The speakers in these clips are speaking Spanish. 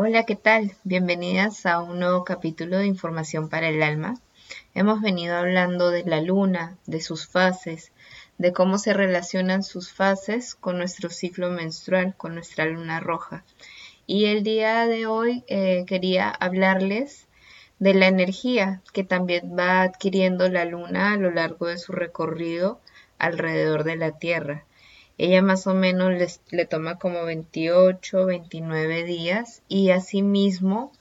Hola, ¿qué tal? Bienvenidas a un nuevo capítulo de Información para el Alma. Hemos venido hablando de la luna, de sus fases, de cómo se relacionan sus fases con nuestro ciclo menstrual, con nuestra luna roja. Y el día de hoy eh, quería hablarles de la energía que también va adquiriendo la luna a lo largo de su recorrido alrededor de la Tierra. Ella más o menos le toma como 28, 29 días y asimismo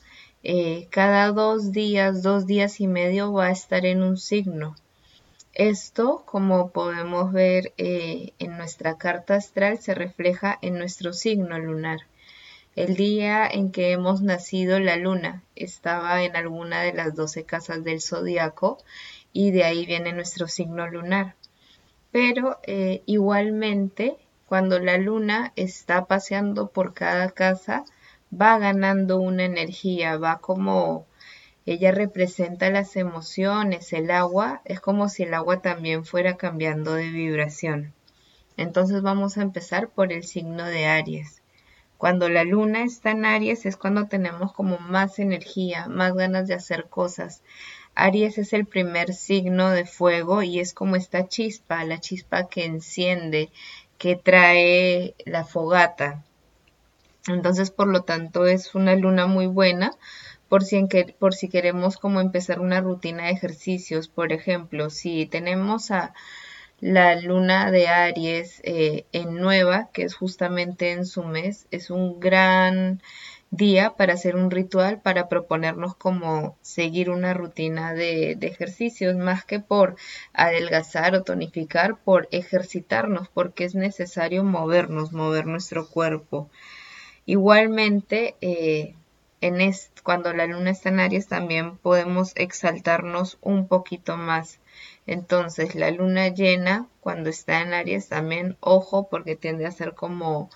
eh, cada dos días, dos días y medio va a estar en un signo. Esto, como podemos ver eh, en nuestra carta astral, se refleja en nuestro signo lunar. El día en que hemos nacido, la luna estaba en alguna de las doce casas del zodiaco y de ahí viene nuestro signo lunar. Pero eh, igualmente, cuando la luna está paseando por cada casa, va ganando una energía, va como ella representa las emociones, el agua, es como si el agua también fuera cambiando de vibración. Entonces vamos a empezar por el signo de Aries. Cuando la luna está en Aries es cuando tenemos como más energía, más ganas de hacer cosas. Aries es el primer signo de fuego y es como esta chispa, la chispa que enciende, que trae la fogata. Entonces, por lo tanto, es una luna muy buena por si, queremos como empezar una rutina de ejercicios. Por ejemplo, si tenemos a la luna de Aries eh, en nueva, que es justamente en su mes, es un gran día para hacer un ritual, para proponernos como seguir una rutina de, ejercicios, más que por adelgazar o tonificar, por ejercitarnos, porque es necesario movernos, mover nuestro cuerpo. Igualmente, eh, en cuando la luna está en Aries también podemos exaltarnos un poquito más. Entonces, la luna llena, cuando está en Aries, también, ojo, porque tiende a ser como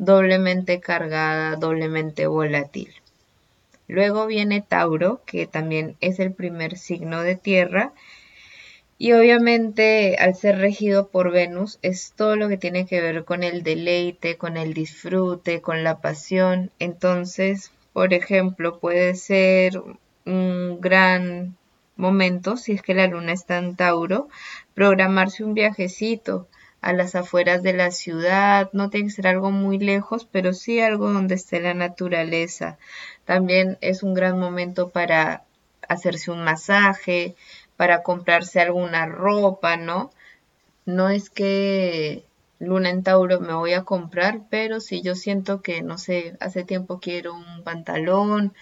doblemente cargada, doblemente volátil. Luego viene Tauro, que también es el primer signo de tierra y obviamente al ser regido por Venus es todo lo que tiene que ver con el deleite, con el disfrute, con la pasión. Entonces, por ejemplo, puede ser un gran momento, si es que la luna está en Tauro, programarse un viajecito a las afueras de la ciudad, no tiene que ser algo muy lejos, pero sí algo donde esté la naturaleza. También es un gran momento para hacerse un masaje, para comprarse alguna ropa, ¿no? No es que Luna en Tauro me voy a comprar, pero si yo siento que, no sé, hace tiempo quiero un pantalón,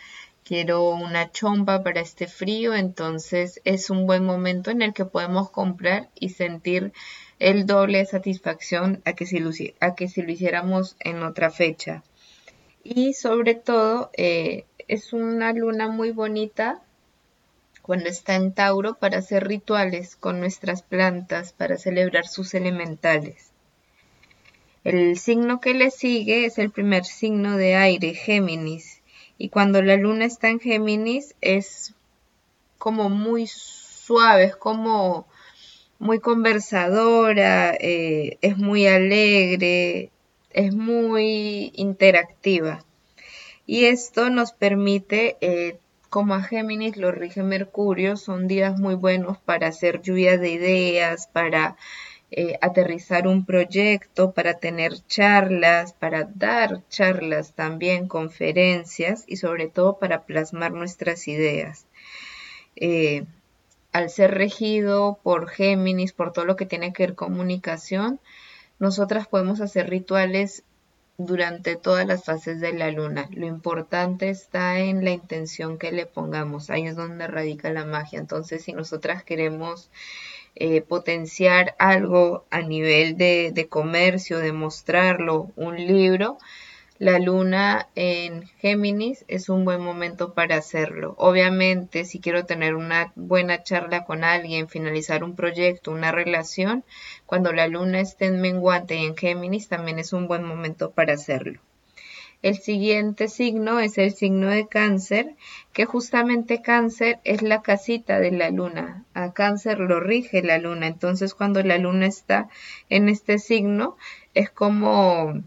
quiero una chompa para este frío, entonces es un buen momento en el que podemos comprar y sentir el doble de satisfacción a que si lo, a que si lo hiciéramos en otra fecha. Y sobre todo, eh, es una luna muy bonita cuando está en Tauro para hacer rituales con nuestras plantas, para celebrar sus elementales. El signo que le sigue es el primer signo de aire, Géminis. Y cuando la luna está en Géminis es como muy suave, es como muy conversadora, eh, es muy alegre, es muy interactiva. Y esto nos permite eh, como a Géminis lo rige Mercurio, son días muy buenos para hacer lluvias de ideas, para eh, aterrizar un proyecto, para tener charlas, para dar charlas también, conferencias y sobre todo para plasmar nuestras ideas. Al ser regido por Géminis, por todo lo que tiene que ver comunicación, nosotras podemos hacer rituales durante todas las fases de la luna. Lo importante está en la intención que le pongamos. Ahí es donde radica la magia. Entonces, si nosotras queremos eh, potenciar algo a nivel de, de comercio, de mostrarlo, un libro, la luna en Géminis es un buen momento para hacerlo. Obviamente, si quiero tener una buena charla con alguien, finalizar un proyecto, una relación, cuando la luna esté en menguante y en Géminis también es un buen momento para hacerlo. El siguiente signo es el signo de cáncer, que justamente cáncer es la casita de la luna. A cáncer lo rige la luna. Entonces cuando la luna está en este signo es como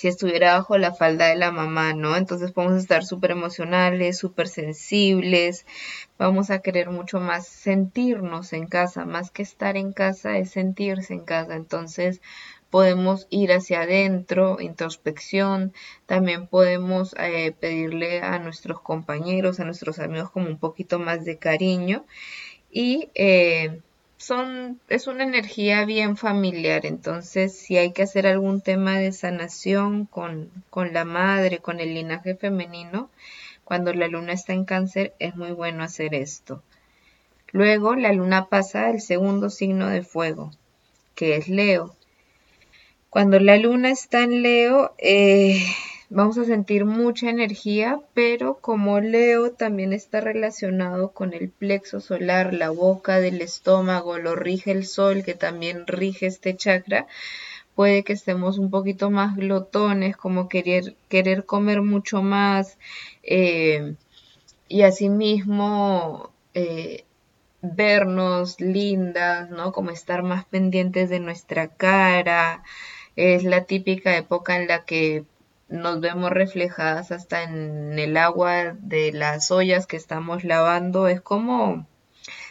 si estuviera bajo la falda de la mamá, ¿no? Entonces podemos estar súper emocionales, súper sensibles, vamos a querer mucho más sentirnos en casa, más que estar en casa es sentirse en casa. Entonces podemos ir hacia adentro, introspección, también podemos eh, pedirle a nuestros compañeros, a nuestros amigos como un poquito más de cariño y eh, son, es una energía bien familiar, entonces si hay que hacer algún tema de sanación con, con la madre, con el linaje femenino, cuando la luna está en cáncer es muy bueno hacer esto. Luego la luna pasa al segundo signo de fuego, que es Leo. Cuando la luna está en Leo, eh, vamos a sentir mucha energía, pero como Leo también está relacionado con el plexo solar, la boca del estómago, lo rige el sol, que también rige este chakra, puede que estemos un poquito más glotones, como querer, querer comer mucho más, eh, y asimismo eh, vernos lindas, ¿no? Como estar más pendientes de nuestra cara, es la típica época en la que nos vemos reflejadas hasta en el agua de las ollas que estamos lavando. Es como,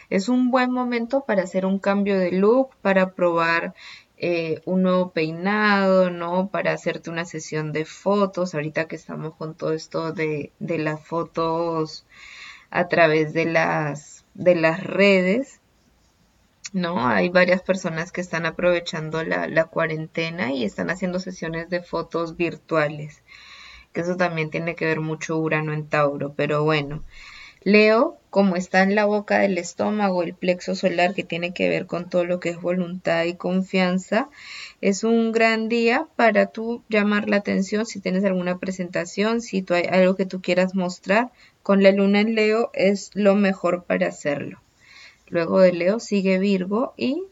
es un buen momento para hacer un cambio de look, para probar eh, un nuevo peinado, ¿no? Para hacerte una sesión de fotos, ahorita que estamos con todo esto de, de las fotos a través de las, de las redes. ¿No? Hay varias personas que están aprovechando la, cuarentena y están haciendo sesiones de fotos virtuales, que eso también tiene que ver mucho Urano en Tauro, pero bueno. Leo, como está en la boca del estómago, el plexo solar que tiene que ver con todo lo que es voluntad y confianza, es un gran día para tú llamar la atención si tienes alguna presentación, si tú hay algo que tú quieras mostrar. Con la luna en Leo es lo mejor para hacerlo. Luego de Leo sigue Virgo y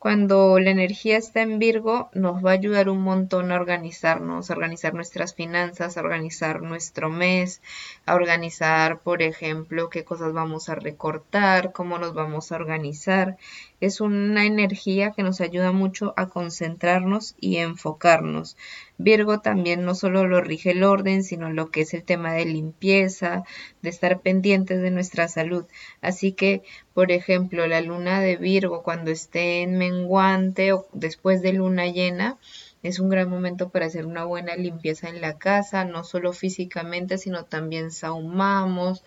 cuando la energía está en Virgo nos va a ayudar un montón a organizarnos, a organizar nuestras finanzas, a organizar nuestro mes, a organizar, por ejemplo, qué cosas vamos a recortar, cómo nos vamos a organizar. Es una energía que nos ayuda mucho a concentrarnos y enfocarnos. Virgo también no solo lo rige el orden, sino lo que es el tema de limpieza, de estar pendientes de nuestra salud. Así que, por ejemplo, la luna de Virgo cuando esté en menguante o después de luna llena, es un gran momento para hacer una buena limpieza en la casa, no solo físicamente, sino también sahumamos,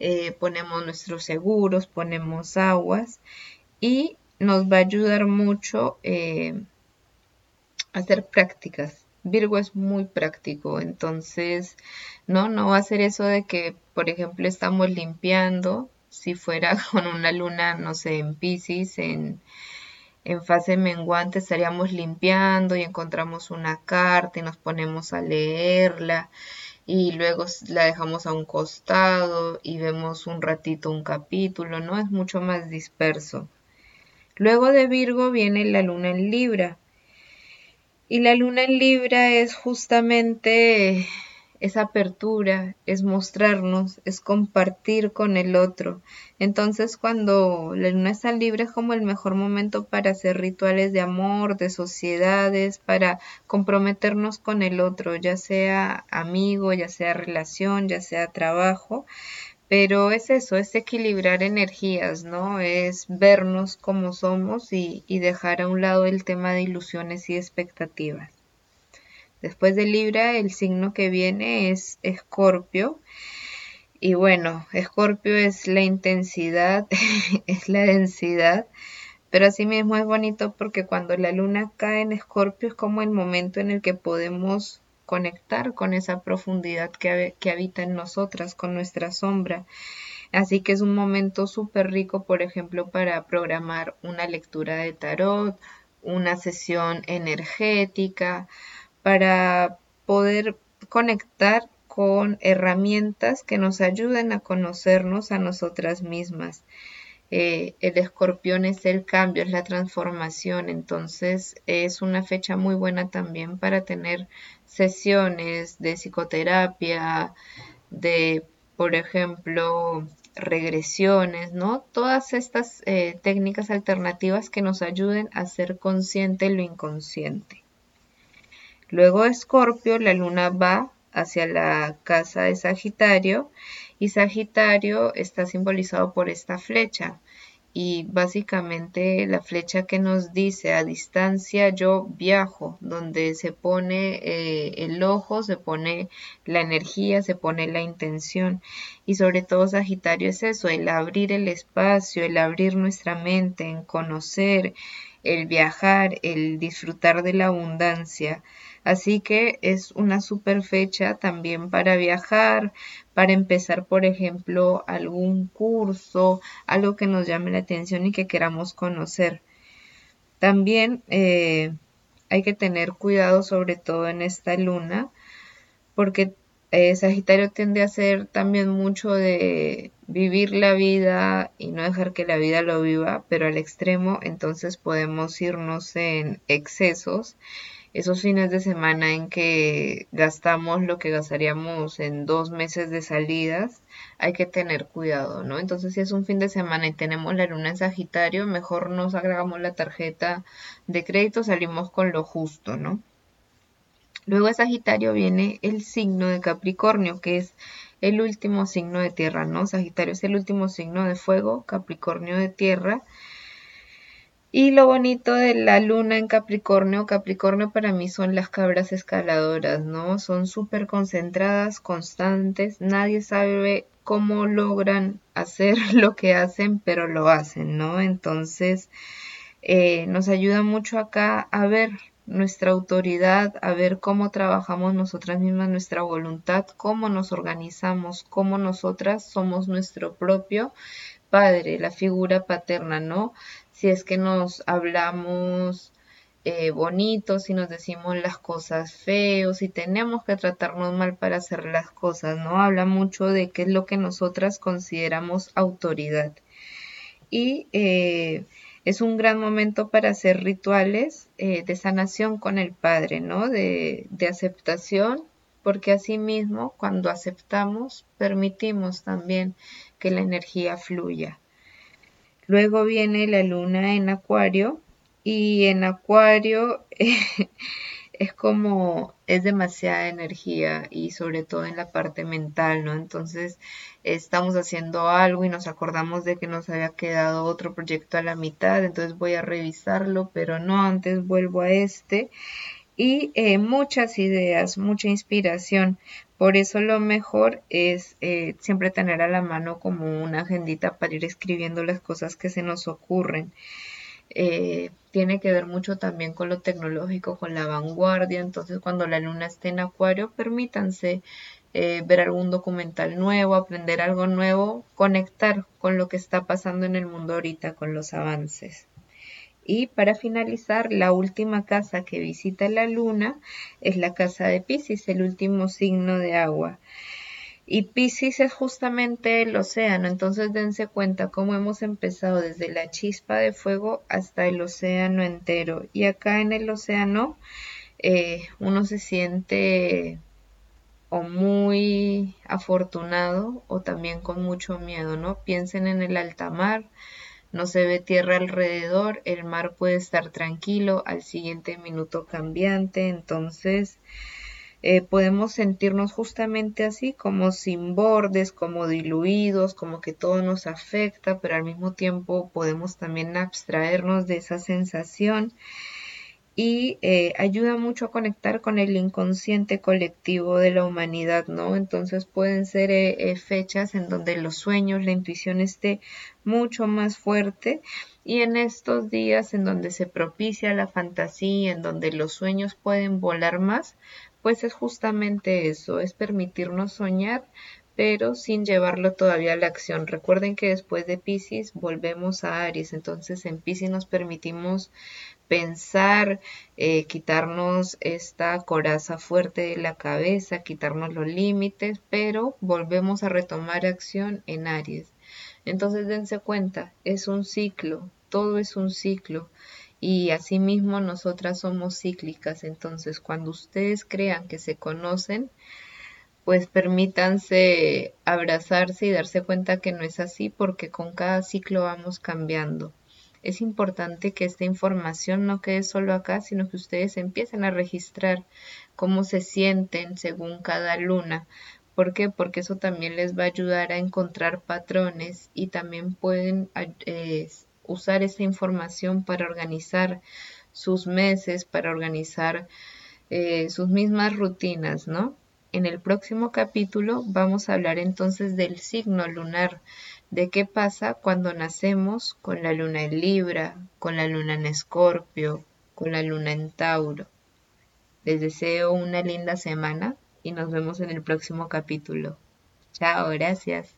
eh, ponemos nuestros seguros, ponemos aguas y nos va a ayudar mucho eh, a hacer prácticas Virgo es muy práctico, entonces no, no va a ser eso de que, por ejemplo, estamos limpiando, si fuera con una luna, no sé, en Pisces, en, en fase menguante estaríamos limpiando y encontramos una carta y nos ponemos a leerla y luego la dejamos a un costado y vemos un ratito un capítulo, ¿no? Es mucho más disperso. Luego de Virgo viene la luna en Libra. Y la luna en Libra es justamente esa apertura, es mostrarnos, es compartir con el otro. Entonces cuando la luna está en Libra es como el mejor momento para hacer rituales de amor, de sociedades, para comprometernos con el otro, ya sea amigo, ya sea relación, ya sea trabajo. Pero es eso, es equilibrar energías, ¿no? Es vernos como somos y, dejar a un lado el tema de ilusiones y expectativas. Después de Libra, el signo que viene es Escorpio. Y bueno, Escorpio es la intensidad, es la densidad, pero asimismo es bonito porque cuando la luna cae en Escorpio es como el momento en el que podemos conectar con esa profundidad que, habita en nosotras, con nuestra sombra. Así que es un momento súper rico, por ejemplo, para programar una lectura de tarot, una sesión energética, para poder conectar con herramientas que nos ayuden a conocernos a nosotras mismas. Eh, el escorpión es el cambio, es la transformación, entonces es una fecha muy buena también para tener sesiones de psicoterapia, de, por ejemplo, regresiones, ¿no? Todas estas eh, técnicas alternativas que nos ayuden a ser consciente lo inconsciente. Luego Escorpio, la luna va hacia la casa de Sagitario y Sagitario está simbolizado por esta flecha y básicamente la flecha que nos dice a distancia yo viajo, donde se pone eh, el ojo, se pone la energía, se pone la intención y sobre todo Sagitario es eso, el abrir el espacio, el abrir nuestra mente, en conocer, el viajar, el disfrutar de la abundancia. Así que es una super fecha también para viajar, para empezar, por ejemplo, algún curso, algo que nos llame la atención y que queramos conocer. También eh, hay que tener cuidado, sobre todo en esta luna, porque eh, Sagitario tiende a ser también mucho de vivir la vida y no dejar que la vida lo viva, pero al extremo, entonces podemos irnos en excesos esos fines de semana en que gastamos lo que gastaríamos en dos meses de salidas, hay que tener cuidado, ¿no? Entonces, si es un fin de semana y tenemos la luna en Sagitario, mejor nos agregamos la tarjeta de crédito, salimos con lo justo, ¿no? Luego de Sagitario viene el signo de Capricornio, que es el último signo de tierra, ¿no? Sagitario es el último signo de fuego, Capricornio de tierra. Y lo bonito de la luna en Capricornio, Capricornio para mí son las cabras escaladoras, ¿no? Son súper concentradas, constantes, nadie sabe cómo logran hacer lo que hacen, pero lo hacen, ¿no? Entonces, eh, nos ayuda mucho acá a ver nuestra autoridad, a ver cómo trabajamos nosotras mismas, nuestra voluntad, cómo nos organizamos, cómo nosotras somos nuestro propio padre, la figura paterna, ¿no? Si es que nos hablamos eh, bonitos, si nos decimos las cosas feos, si tenemos que tratarnos mal para hacer las cosas, ¿no? Habla mucho de qué es lo que nosotras consideramos autoridad. Y eh, es un gran momento para hacer rituales eh, de sanación con el Padre, ¿no? De, de aceptación, porque asimismo, cuando aceptamos, permitimos también que la energía fluya. Luego viene la luna en acuario y en acuario es como es demasiada energía y sobre todo en la parte mental, ¿no? Entonces estamos haciendo algo y nos acordamos de que nos había quedado otro proyecto a la mitad, entonces voy a revisarlo, pero no, antes vuelvo a este y eh, muchas ideas, mucha inspiración. Por eso lo mejor es eh, siempre tener a la mano como una agendita para ir escribiendo las cosas que se nos ocurren. Eh, tiene que ver mucho también con lo tecnológico, con la vanguardia. Entonces, cuando la luna esté en acuario, permítanse ver algún documental nuevo, aprender algo nuevo, conectar con lo que está pasando en el mundo ahorita, con los avances. Y para finalizar, la última casa que visita la luna es la casa de Pisces, el último signo de agua. Y Pisces es justamente el océano, entonces dense cuenta cómo hemos empezado desde la chispa de fuego hasta el océano entero. Y acá en el océano eh, uno se siente o muy afortunado o también con mucho miedo, ¿no? Piensen en el alta mar, no se ve tierra alrededor, el mar puede estar tranquilo, al siguiente minuto cambiante, entonces eh, podemos sentirnos justamente así, como sin bordes, como diluidos, como que todo nos afecta, pero al mismo tiempo podemos también abstraernos de esa sensación y eh, ayuda mucho a conectar con el inconsciente colectivo de la humanidad, ¿no? Entonces pueden ser eh, eh, fechas en donde los sueños, la intuición esté mucho más fuerte y en estos días en donde se propicia la fantasía, en donde los sueños pueden volar más, pues es justamente eso, es permitirnos soñar, pero sin llevarlo todavía a la acción. Recuerden que después de Pisces volvemos a Aries, entonces en Pisces nos permitimos pensar, eh, quitarnos esta coraza fuerte de la cabeza, quitarnos los límites, pero volvemos a retomar acción en Aries. Entonces dense cuenta, es un ciclo, todo es un ciclo y asimismo nosotras somos cíclicas. Entonces cuando ustedes crean que se conocen, pues permítanse abrazarse y darse cuenta que no es así porque con cada ciclo vamos cambiando. Es importante que esta información no quede solo acá, sino que ustedes empiecen a registrar cómo se sienten según cada luna. ¿Por qué? Porque eso también les va a ayudar a encontrar patrones y también pueden eh, usar esa información para organizar sus meses, para organizar eh, sus mismas rutinas, ¿no? En el próximo capítulo vamos a hablar entonces del signo lunar, de qué pasa cuando nacemos con la luna en Libra, con la luna en Escorpio, con la luna en Tauro. Les deseo una linda semana y nos vemos en el próximo capítulo. Chao, gracias.